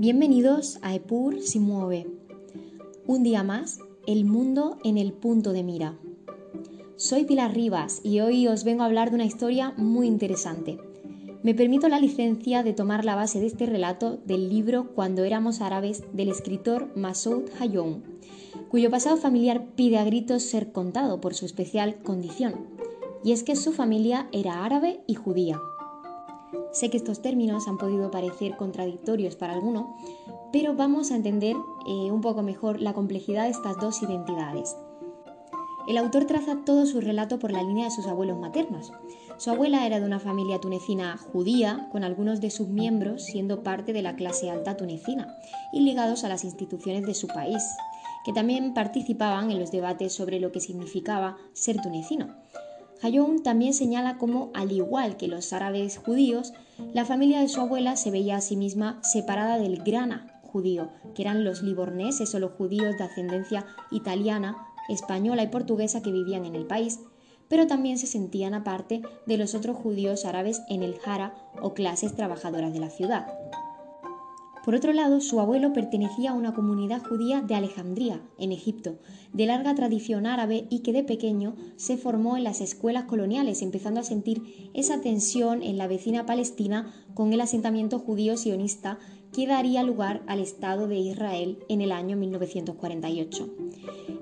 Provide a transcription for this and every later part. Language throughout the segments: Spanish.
Bienvenidos a Epur si mueve. Un día más, el mundo en el punto de mira. Soy Pilar Rivas y hoy os vengo a hablar de una historia muy interesante. Me permito la licencia de tomar la base de este relato del libro Cuando éramos árabes del escritor Masoud Hayoum, cuyo pasado familiar pide a gritos ser contado por su especial condición, y es que su familia era árabe y judía. Sé que estos términos han podido parecer contradictorios para alguno, pero vamos a entender eh, un poco mejor la complejidad de estas dos identidades. El autor traza todo su relato por la línea de sus abuelos maternos. Su abuela era de una familia tunecina judía, con algunos de sus miembros siendo parte de la clase alta tunecina y ligados a las instituciones de su país, que también participaban en los debates sobre lo que significaba ser tunecino. Hayoun también señala cómo, al igual que los árabes judíos, la familia de su abuela se veía a sí misma separada del grana judío, que eran los liborneses o los judíos de ascendencia italiana, española y portuguesa que vivían en el país, pero también se sentían aparte de los otros judíos árabes en el Jara o clases trabajadoras de la ciudad. Por otro lado, su abuelo pertenecía a una comunidad judía de Alejandría, en Egipto, de larga tradición árabe y que de pequeño se formó en las escuelas coloniales, empezando a sentir esa tensión en la vecina Palestina con el asentamiento judío sionista que daría lugar al Estado de Israel en el año 1948.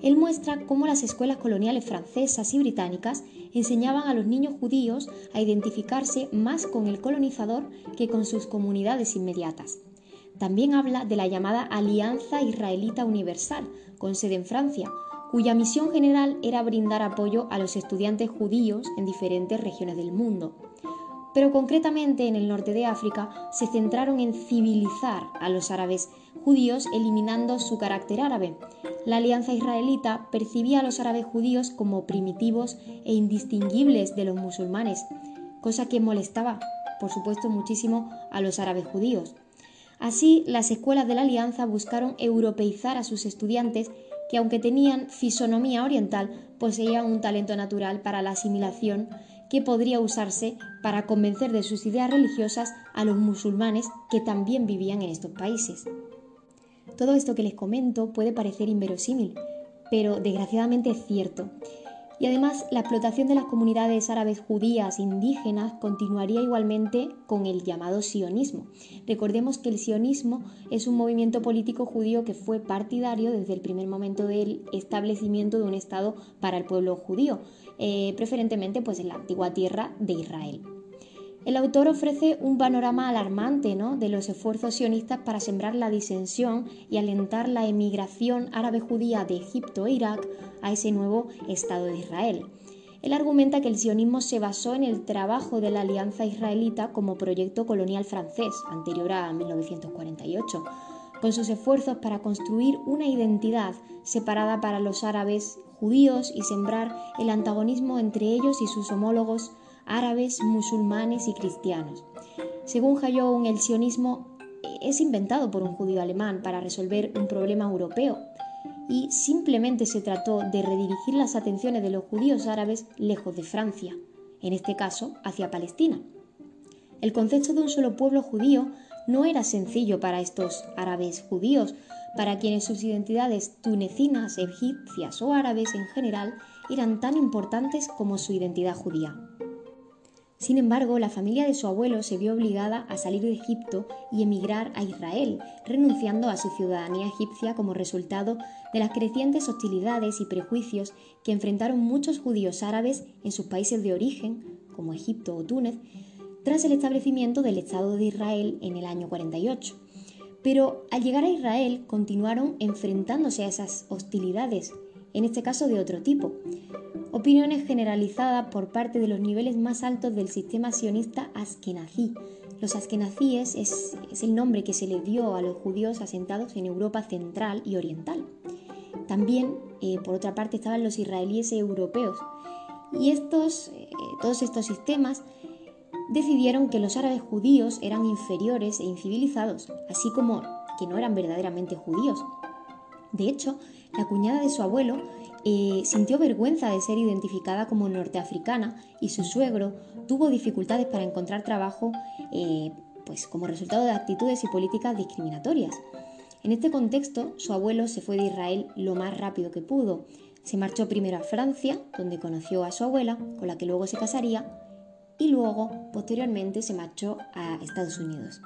Él muestra cómo las escuelas coloniales francesas y británicas enseñaban a los niños judíos a identificarse más con el colonizador que con sus comunidades inmediatas. También habla de la llamada Alianza Israelita Universal, con sede en Francia, cuya misión general era brindar apoyo a los estudiantes judíos en diferentes regiones del mundo. Pero concretamente en el norte de África se centraron en civilizar a los árabes judíos eliminando su carácter árabe. La Alianza Israelita percibía a los árabes judíos como primitivos e indistinguibles de los musulmanes, cosa que molestaba, por supuesto, muchísimo a los árabes judíos. Así, las escuelas de la Alianza buscaron europeizar a sus estudiantes que, aunque tenían fisonomía oriental, poseían un talento natural para la asimilación que podría usarse para convencer de sus ideas religiosas a los musulmanes que también vivían en estos países. Todo esto que les comento puede parecer inverosímil, pero desgraciadamente es cierto. Y además, la explotación de las comunidades árabes judías indígenas continuaría igualmente con el llamado sionismo. Recordemos que el sionismo es un movimiento político judío que fue partidario desde el primer momento del establecimiento de un Estado para el pueblo judío, eh, preferentemente pues, en la antigua tierra de Israel. El autor ofrece un panorama alarmante de los esfuerzos sionistas para sembrar la disensión y alentar la emigración árabe-judía de Egipto e Irak a ese nuevo Estado de Israel. Él argumenta que el sionismo se basó en el trabajo de la Alianza Israelita como proyecto colonial francés, anterior a 1948, con sus esfuerzos para construir una identidad separada para los árabes judíos y sembrar el antagonismo entre ellos y sus homólogos árabes, musulmanes y cristianos. Según Hayoun, el sionismo es inventado por un judío alemán para resolver un problema europeo y simplemente se trató de redirigir las atenciones de los judíos árabes lejos de Francia, en este caso hacia Palestina. El concepto de un solo pueblo judío no era sencillo para estos árabes judíos, para quienes sus identidades tunecinas, egipcias o árabes en general eran tan importantes como su identidad judía. Sin embargo, la familia de su abuelo se vio obligada a salir de Egipto y emigrar a Israel, renunciando a su ciudadanía egipcia como resultado de las crecientes hostilidades y prejuicios que enfrentaron muchos judíos árabes en sus países de origen, como Egipto o Túnez, tras el establecimiento del Estado de Israel en el año 48. Pero al llegar a Israel continuaron enfrentándose a esas hostilidades, en este caso de otro tipo opiniones generalizadas por parte de los niveles más altos del sistema sionista askenazí. Los askenazíes es, el nombre que se le dio a los judíos asentados en Europa central y oriental. También, eh, por otra parte, estaban los israelíes europeos. Y estos, eh, todos estos sistemas decidieron que los árabes judíos eran inferiores e incivilizados, así como que no eran verdaderamente judíos. De hecho, la cuñada de su abuelo eh, sintió vergüenza de ser identificada como norteafricana y su suegro tuvo dificultades para encontrar trabajo eh, pues como resultado de actitudes y políticas discriminatorias. En este contexto, su abuelo se fue de Israel lo más rápido que pudo. Se marchó primero a Francia, donde conoció a su abuela, con la que luego se casaría, y luego, posteriormente, se marchó a Estados Unidos.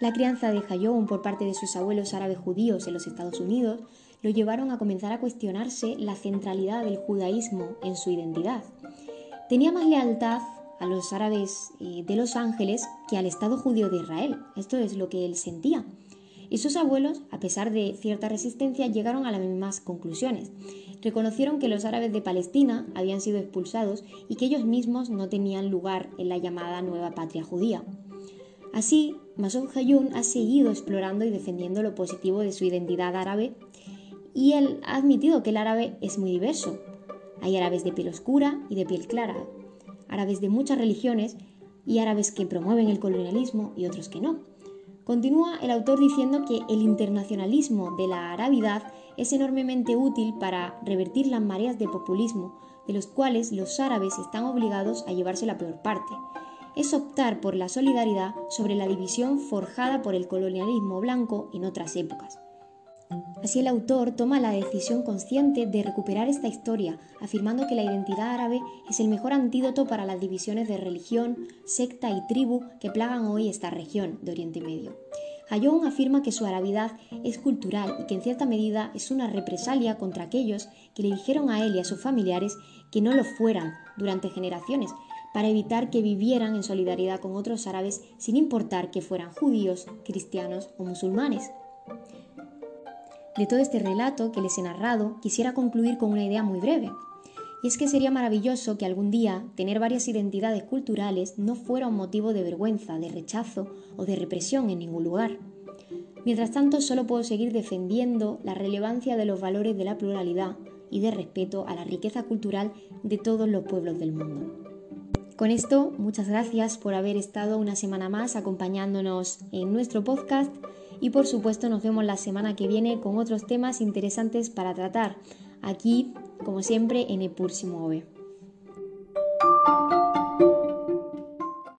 La crianza de Hayón por parte de sus abuelos árabes judíos en los Estados Unidos lo llevaron a comenzar a cuestionarse la centralidad del judaísmo en su identidad. Tenía más lealtad a los árabes eh, de Los Ángeles que al Estado judío de Israel. Esto es lo que él sentía. Y sus abuelos, a pesar de cierta resistencia, llegaron a las mismas conclusiones. Reconocieron que los árabes de Palestina habían sido expulsados y que ellos mismos no tenían lugar en la llamada nueva patria judía. Así, Masoud Hayun ha seguido explorando y defendiendo lo positivo de su identidad árabe y él ha admitido que el árabe es muy diverso. Hay árabes de piel oscura y de piel clara, árabes de muchas religiones y árabes que promueven el colonialismo y otros que no. Continúa el autor diciendo que el internacionalismo de la arabidad es enormemente útil para revertir las mareas de populismo, de los cuales los árabes están obligados a llevarse la peor parte. Es optar por la solidaridad sobre la división forjada por el colonialismo blanco en otras épocas. Así el autor toma la decisión consciente de recuperar esta historia, afirmando que la identidad árabe es el mejor antídoto para las divisiones de religión, secta y tribu que plagan hoy esta región de Oriente Medio. Hayón afirma que su arabidad es cultural y que en cierta medida es una represalia contra aquellos que le dijeron a él y a sus familiares que no lo fueran durante generaciones, para evitar que vivieran en solidaridad con otros árabes sin importar que fueran judíos, cristianos o musulmanes. De todo este relato que les he narrado, quisiera concluir con una idea muy breve. Y es que sería maravilloso que algún día tener varias identidades culturales no fuera un motivo de vergüenza, de rechazo o de represión en ningún lugar. Mientras tanto, solo puedo seguir defendiendo la relevancia de los valores de la pluralidad y de respeto a la riqueza cultural de todos los pueblos del mundo. Con esto, muchas gracias por haber estado una semana más acompañándonos en nuestro podcast y por supuesto nos vemos la semana que viene con otros temas interesantes para tratar aquí, como siempre, en Epur Mueve.